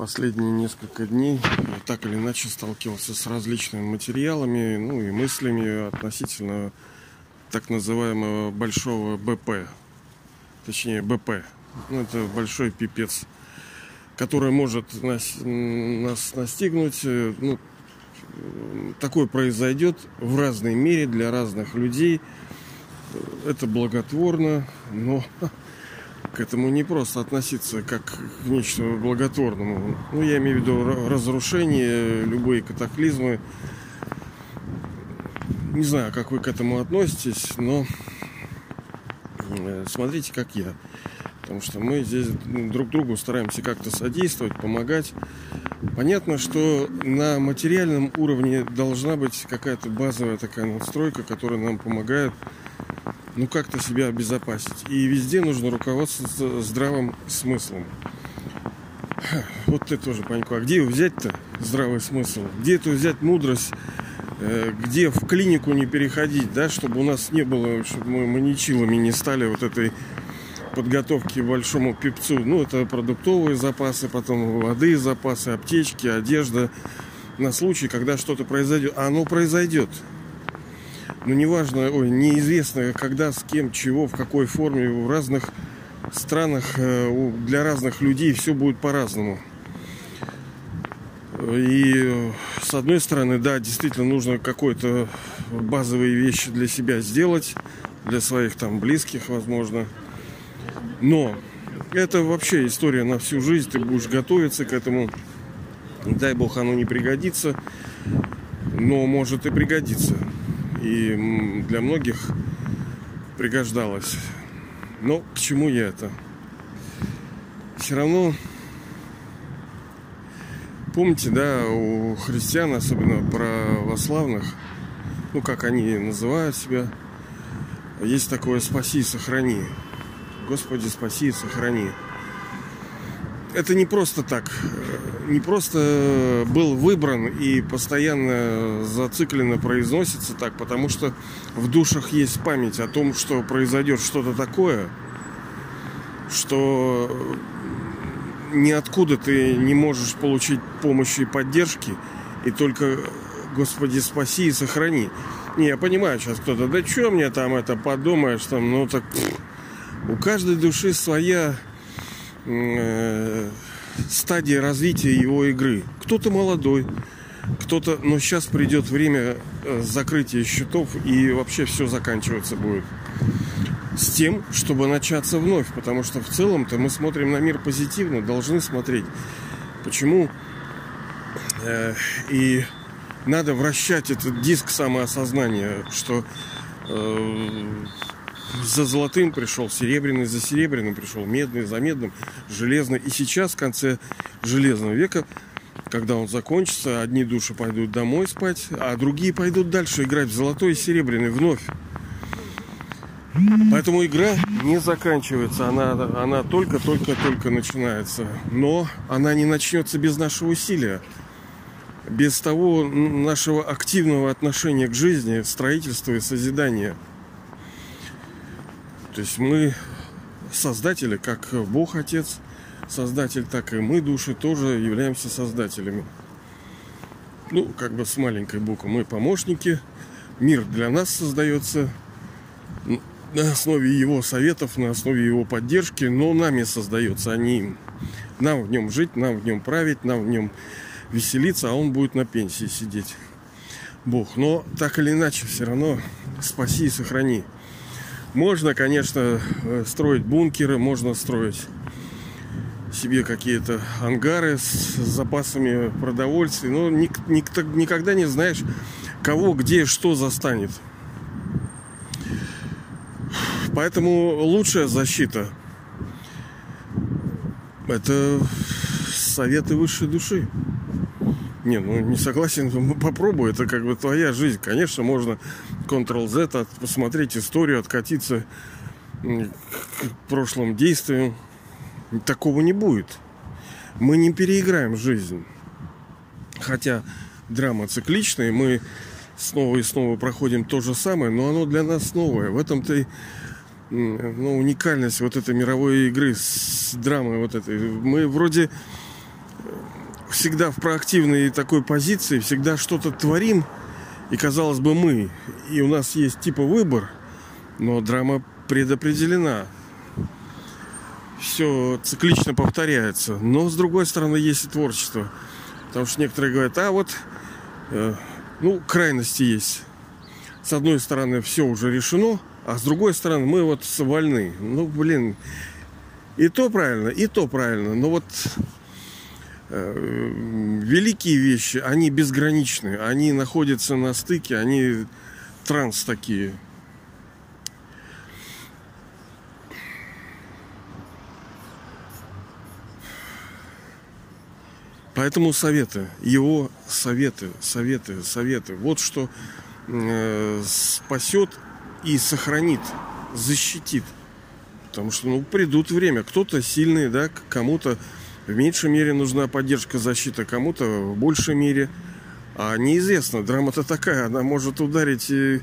последние несколько дней так или иначе сталкивался с различными материалами, ну и мыслями относительно так называемого большого БП, точнее БП, ну это большой пипец, который может нас, нас настигнуть, ну, такое произойдет в разной мере для разных людей. Это благотворно, но к этому не просто относиться как к нечто благотворному. Ну, я имею в виду разрушение, любые катаклизмы. Не знаю, как вы к этому относитесь, но э, смотрите, как я. Потому что мы здесь друг другу стараемся как-то содействовать, помогать. Понятно, что на материальном уровне должна быть какая-то базовая такая надстройка, которая нам помогает ну как-то себя обезопасить. И везде нужно руководствоваться здравым смыслом. Вот ты тоже, Панько, а где его взять-то, здравый смысл? Где это взять мудрость? Э, где в клинику не переходить, да, чтобы у нас не было, чтобы мы маничилами не стали вот этой подготовки к большому пипцу. Ну, это продуктовые запасы, потом воды, запасы, аптечки, одежда. На случай, когда что-то произойдет. А оно произойдет ну неважно, ой, неизвестно, когда, с кем, чего, в какой форме, в разных странах э, для разных людей все будет по-разному. И э, с одной стороны, да, действительно нужно какой-то базовые вещи для себя сделать, для своих там близких, возможно. Но это вообще история на всю жизнь, ты будешь готовиться к этому. Дай бог оно не пригодится, но может и пригодится и для многих пригождалось. Но к чему я это? Все равно, помните, да, у христиан, особенно православных, ну, как они называют себя, есть такое «спаси и сохрани». Господи, спаси и сохрани это не просто так. Не просто был выбран и постоянно зацикленно произносится так, потому что в душах есть память о том, что произойдет что-то такое, что ниоткуда ты не можешь получить помощи и поддержки, и только Господи, спаси и сохрани. Не, я понимаю, сейчас кто-то, да что мне там это подумаешь, там, ну так у каждой души своя э, стадии развития его игры. Кто-то молодой, кто-то, но сейчас придет время э, закрытия счетов и вообще все заканчиваться будет с тем, чтобы начаться вновь, потому что в целом-то мы смотрим на мир позитивно, должны смотреть. Почему? Э, и надо вращать этот диск самоосознания, что э, за золотым пришел, серебряный за серебряным пришел, медный за медным, железный. И сейчас, в конце железного века, когда он закончится, одни души пойдут домой спать, а другие пойдут дальше играть в золотой и серебряный вновь. Поэтому игра не заканчивается, она, она только-только-только начинается. Но она не начнется без нашего усилия, без того нашего активного отношения к жизни, строительства и созидания – то есть мы создатели, как Бог Отец создатель, так и мы, души, тоже являемся создателями. Ну, как бы с маленькой буквы. Мы помощники. Мир для нас создается на основе его советов, на основе его поддержки, но нами создается, а не им. Нам в нем жить, нам в нем править, нам в нем веселиться, а он будет на пенсии сидеть. Бог. Но так или иначе, все равно спаси и сохрани. Можно, конечно, э, строить бункеры, можно строить себе какие-то ангары с запасами продовольствия, но никогда не знаешь, кого, где, что застанет. Поэтому лучшая защита – это советы высшей души. Не, ну не согласен, попробуй, это как бы твоя жизнь. Конечно, можно Ctrl-Z, посмотреть историю, откатиться к прошлым действиям. Такого не будет. Мы не переиграем жизнь. Хотя драма цикличная, мы снова и снова проходим то же самое, но оно для нас новое. В этом-то и ну, уникальность вот этой мировой игры с драмой вот этой. Мы вроде всегда в проактивной такой позиции, всегда что-то творим, и казалось бы мы, и у нас есть типа выбор, но драма предопределена. Все циклично повторяется. Но с другой стороны есть и творчество. Потому что некоторые говорят, а вот, э, ну, крайности есть. С одной стороны, все уже решено, а с другой стороны, мы вот вольны. Ну, блин, и то правильно, и то правильно. Но вот великие вещи, они безграничны. Они находятся на стыке, они транс такие. Поэтому советы, его советы, советы, советы. Вот что э, спасет и сохранит, защитит. Потому что, ну, придут время. Кто-то сильный, да, кому-то в меньшей мере нужна поддержка, защита, кому-то в большей мере. А неизвестно, драма-то такая, она может ударить и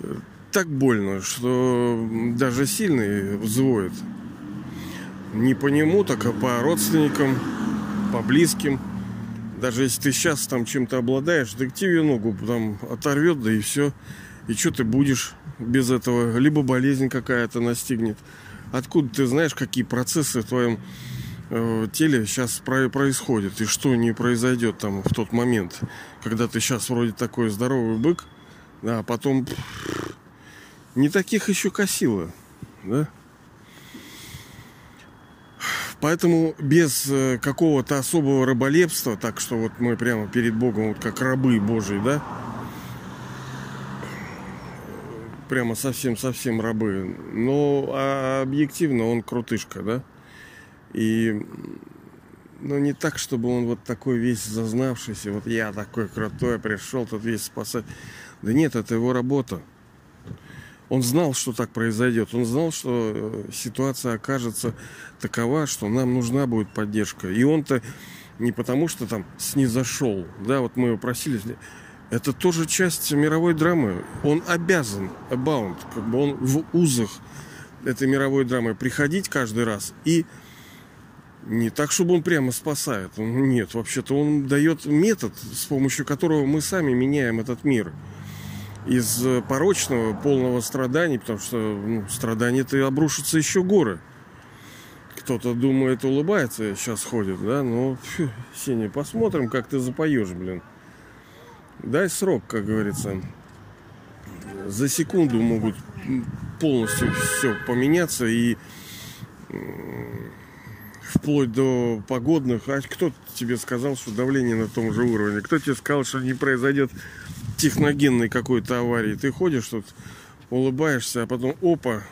э, так больно, что даже сильный взвоет. Не по нему, так а по родственникам, по близким. Даже если ты сейчас там чем-то обладаешь, так тебе ногу там оторвет, да и все. И что ты будешь без этого? Либо болезнь какая-то настигнет. Откуда ты знаешь, какие процессы в твоем э, теле сейчас про- происходят и что не произойдет там в тот момент, когда ты сейчас вроде такой здоровый бык, да, а потом не таких еще косило, да? Поэтому без э, какого-то особого рыболепства, так что вот мы прямо перед Богом, вот как рабы Божии, да, прямо совсем-совсем рабы. Но а объективно он крутышка, да? И ну, не так, чтобы он вот такой весь зазнавшийся, вот я такой крутой, пришел тут весь спасать. Да нет, это его работа. Он знал, что так произойдет. Он знал, что э, ситуация окажется такова, что нам нужна будет поддержка. И он-то не потому, что там снизошел, да, вот мы его просили, это тоже часть мировой драмы. Он обязан, abound, как бы он в узах этой мировой драмы приходить каждый раз и не так, чтобы он прямо спасает. Нет, вообще-то он дает метод, с помощью которого мы сами меняем этот мир из порочного, полного страданий, потому что ну, страдания-то обрушатся еще горы. Кто-то думает, улыбается, сейчас ходит, да, но, фу, Сеня, посмотрим, как ты запоешь, блин. Дай срок, как говорится. За секунду могут полностью все поменяться и вплоть до погодных. А кто тебе сказал, что давление на том же уровне? Кто тебе сказал, что не произойдет техногенной какой-то аварии? Ты ходишь тут, улыбаешься, а потом опа.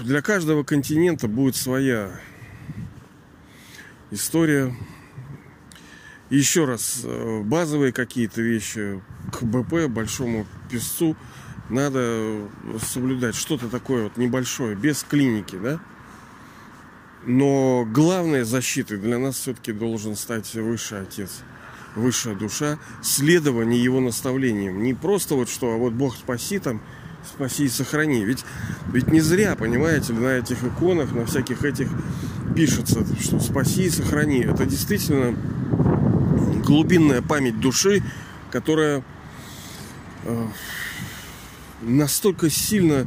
Для каждого континента будет своя история, еще раз, э, базовые какие-то вещи к БП, большому песцу, надо соблюдать что-то такое вот небольшое, без клиники, да? Но главной защитой для нас все-таки должен стать высший отец, высшая душа, следование его наставлениям. Не просто вот что, а вот Бог спаси там, спаси и сохрани. Ведь, ведь не зря, понимаете, на этих иконах, на всяких этих пишется, что спаси и сохрани. Это действительно глубинная память души, которая э, настолько сильно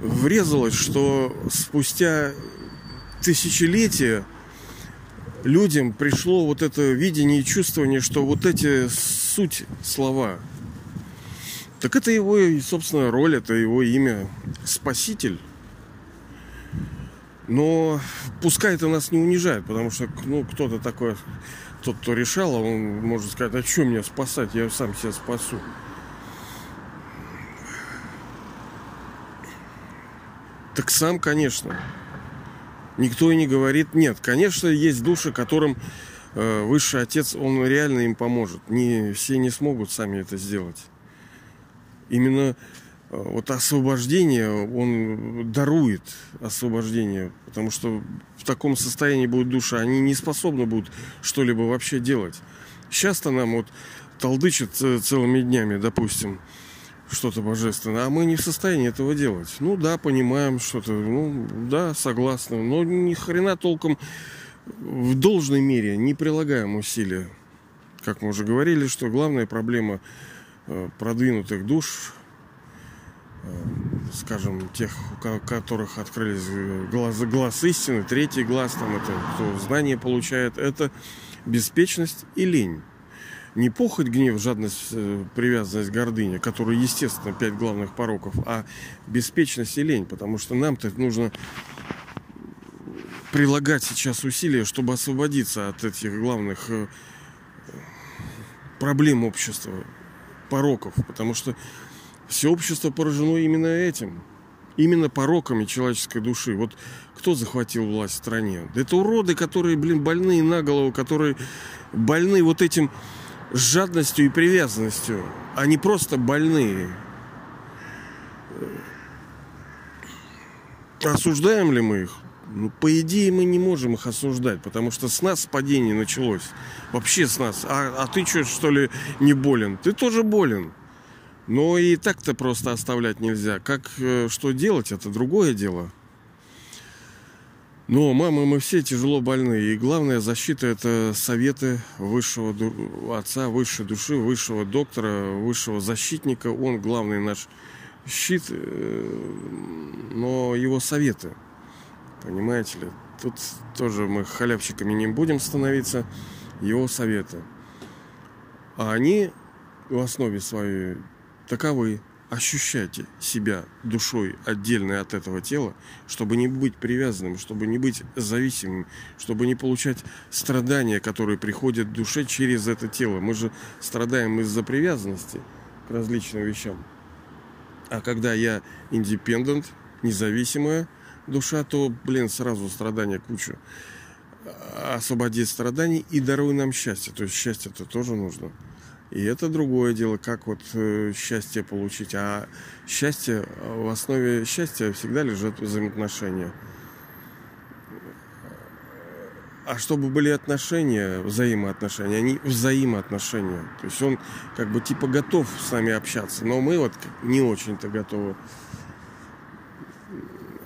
врезалась, что спустя тысячелетия людям пришло вот это видение и чувствование, что вот эти суть слова. Так это его, собственно, роль, это его имя. Спаситель. Но пускай это нас не унижает, потому что ну, кто-то такой тот, кто решал, он может сказать, а что меня спасать, я сам себя спасу. Так сам, конечно. Никто и не говорит нет. Конечно, есть души, которым э, высший отец, он реально им поможет. Не, все не смогут сами это сделать. Именно вот освобождение, он дарует освобождение, потому что в таком состоянии будет душа, они не способны будут что-либо вообще делать. Сейчас-то нам вот толдычат целыми днями, допустим, что-то божественное, а мы не в состоянии этого делать. Ну да, понимаем что-то, ну да, согласны, но ни хрена толком в должной мере не прилагаем усилия. Как мы уже говорили, что главная проблема э, продвинутых душ, э, скажем, тех, у которых открылись глаз, глаз истины, третий глаз, там это кто знание получает, это беспечность и лень. Не похоть, гнев, жадность, э, привязанность, гордыня, которые, естественно, пять главных пороков, а беспечность и лень, потому что нам-то нужно прилагать сейчас усилия, чтобы освободиться от этих главных э, проблем общества, пороков, потому что все общество поражено именно этим, именно пороками человеческой души. Вот кто захватил власть в стране? Это уроды, которые, блин, больные на голову, которые больны вот этим жадностью и привязанностью. Они просто больные. Осуждаем ли мы их? Ну, по идее, мы не можем их осуждать, потому что с нас падение началось. Вообще с нас. А, а ты что, что ли, не болен? Ты тоже болен. Но и так-то просто оставлять нельзя. Как, э, что делать, это другое дело. Но мама, мы все тяжело больны. И главная защита это советы высшего отца, высшей души, высшего доктора, высшего защитника. Он главный наш щит, э, но его советы. Понимаете ли? Тут тоже мы халявщиками не будем становиться. Его советы. А они в основе своей таковы. Ощущайте себя душой отдельной от этого тела, чтобы не быть привязанным, чтобы не быть зависимым, чтобы не получать страдания, которые приходят в душе через это тело. Мы же страдаем из-за привязанности к различным вещам. А когда я индепендент, независимая, душа, то, блин, сразу страдания кучу. Освободи страданий и даруй нам счастье. То есть счастье-то тоже нужно. И это другое дело, как вот э, счастье получить. А счастье, в основе счастья всегда лежат взаимоотношения. А чтобы были отношения, взаимоотношения, они взаимоотношения. То есть он как бы типа готов с нами общаться, но мы вот не очень-то готовы.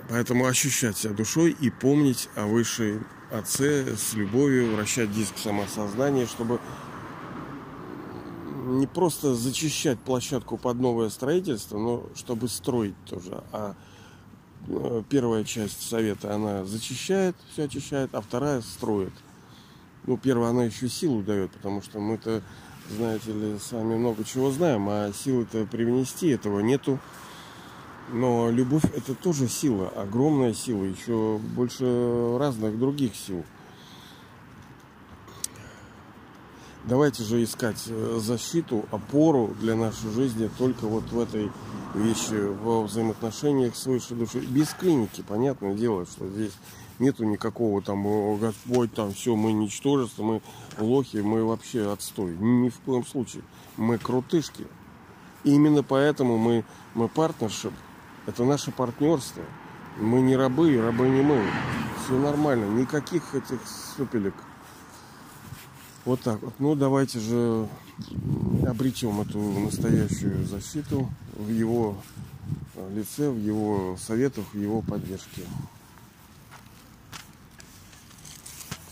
Поэтому ощущать себя душой и помнить о высшей отце с любовью, вращать диск самосознания, чтобы не просто зачищать площадку под новое строительство, но чтобы строить тоже. А э, первая часть совета, она зачищает, все очищает, а вторая строит. Ну, первая, она еще силу дает, потому что мы-то, знаете ли, сами много чего знаем, а силы-то привнести этого нету. Но любовь это тоже сила, огромная сила, еще больше разных других сил. Давайте же искать э, защиту, опору для нашей жизни только вот в этой вещи, во взаимоотношениях с высшей душой. Без клиники, понятное дело, что здесь нету никакого там Господь, там все, мы ничтожество, мы лохи, мы вообще отстой. Ни в коем случае. Мы крутышки. И именно поэтому мы, мы партнершип, это наше партнерство. Мы не рабы, рабы не мы. Все нормально, никаких этих супелек. Вот так вот. Ну, давайте же обретем эту настоящую защиту в его лице, в его советах, в его поддержке.